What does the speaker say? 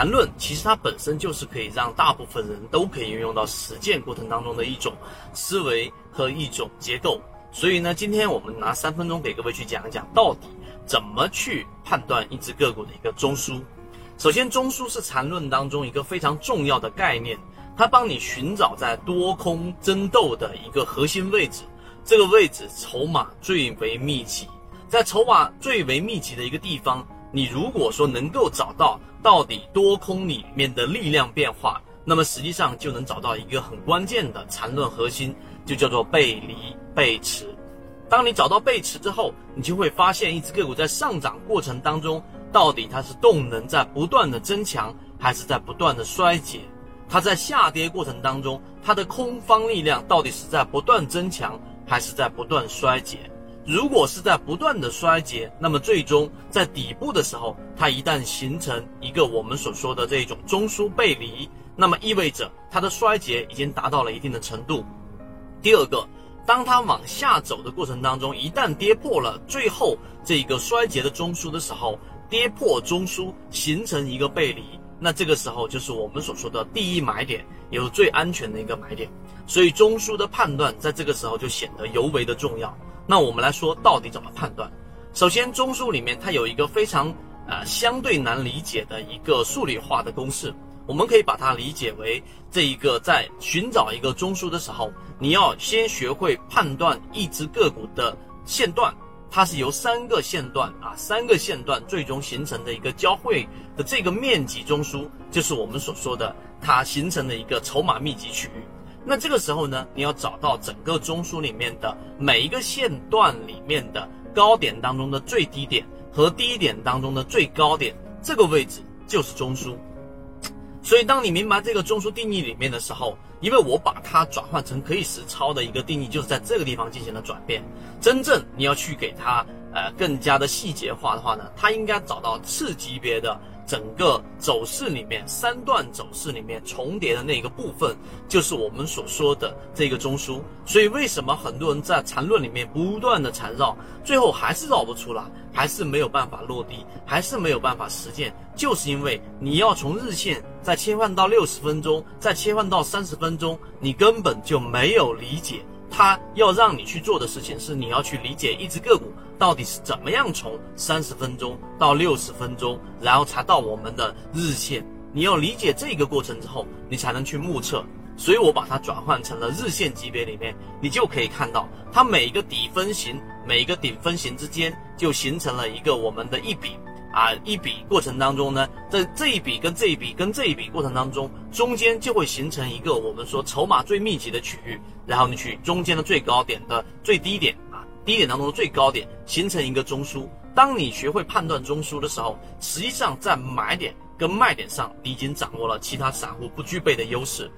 缠论其实它本身就是可以让大部分人都可以运用到实践过程当中的一种思维和一种结构。所以呢，今天我们拿三分钟给各位去讲一讲，到底怎么去判断一只个股的一个中枢。首先，中枢是缠论当中一个非常重要的概念，它帮你寻找在多空争斗的一个核心位置，这个位置筹码最为密集，在筹码最为密集的一个地方。你如果说能够找到到底多空里面的力量变化，那么实际上就能找到一个很关键的缠论核心，就叫做背离背驰。当你找到背驰之后，你就会发现一只个股在上涨过程当中，到底它是动能在不断的增强，还是在不断的衰竭？它在下跌过程当中，它的空方力量到底是在不断增强，还是在不断衰竭？如果是在不断的衰竭，那么最终在底部的时候，它一旦形成一个我们所说的这种中枢背离，那么意味着它的衰竭已经达到了一定的程度。第二个，当它往下走的过程当中，一旦跌破了最后这个衰竭的中枢的时候，跌破中枢形成一个背离，那这个时候就是我们所说的第一买点，也是最安全的一个买点。所以中枢的判断在这个时候就显得尤为的重要。那我们来说，到底怎么判断？首先，中枢里面它有一个非常呃相对难理解的一个数理化的公式，我们可以把它理解为这一个在寻找一个中枢的时候，你要先学会判断一只个股的线段，它是由三个线段啊三个线段最终形成的一个交汇的这个面积中枢，就是我们所说的它形成的一个筹码密集区域。那这个时候呢，你要找到整个中枢里面的每一个线段里面的高点当中的最低点和低点当中的最高点，这个位置就是中枢。所以，当你明白这个中枢定义里面的时候，因为我把它转换成可以实操的一个定义，就是在这个地方进行了转变。真正你要去给它呃更加的细节化的话呢，它应该找到次级别的。整个走势里面，三段走势里面重叠的那个部分，就是我们所说的这个中枢。所以，为什么很多人在缠论里面不断的缠绕，最后还是绕不出来，还是没有办法落地，还是没有办法实践？就是因为你要从日线再切换到六十分钟，再切换到三十分钟，你根本就没有理解。他要让你去做的事情是，你要去理解一只个股到底是怎么样从三十分钟到六十分钟，然后才到我们的日线。你要理解这个过程之后，你才能去目测。所以我把它转换成了日线级别里面，你就可以看到它每一个底分型，每一个顶分型之间就形成了一个我们的一笔。啊，一笔过程当中呢，在这一笔跟这一笔跟这一笔过程当中，中间就会形成一个我们说筹码最密集的区域，然后你去中间的最高点的最低点啊，低点当中的最高点形成一个中枢。当你学会判断中枢的时候，实际上在买点跟卖点上，你已经掌握了其他散户不具备的优势。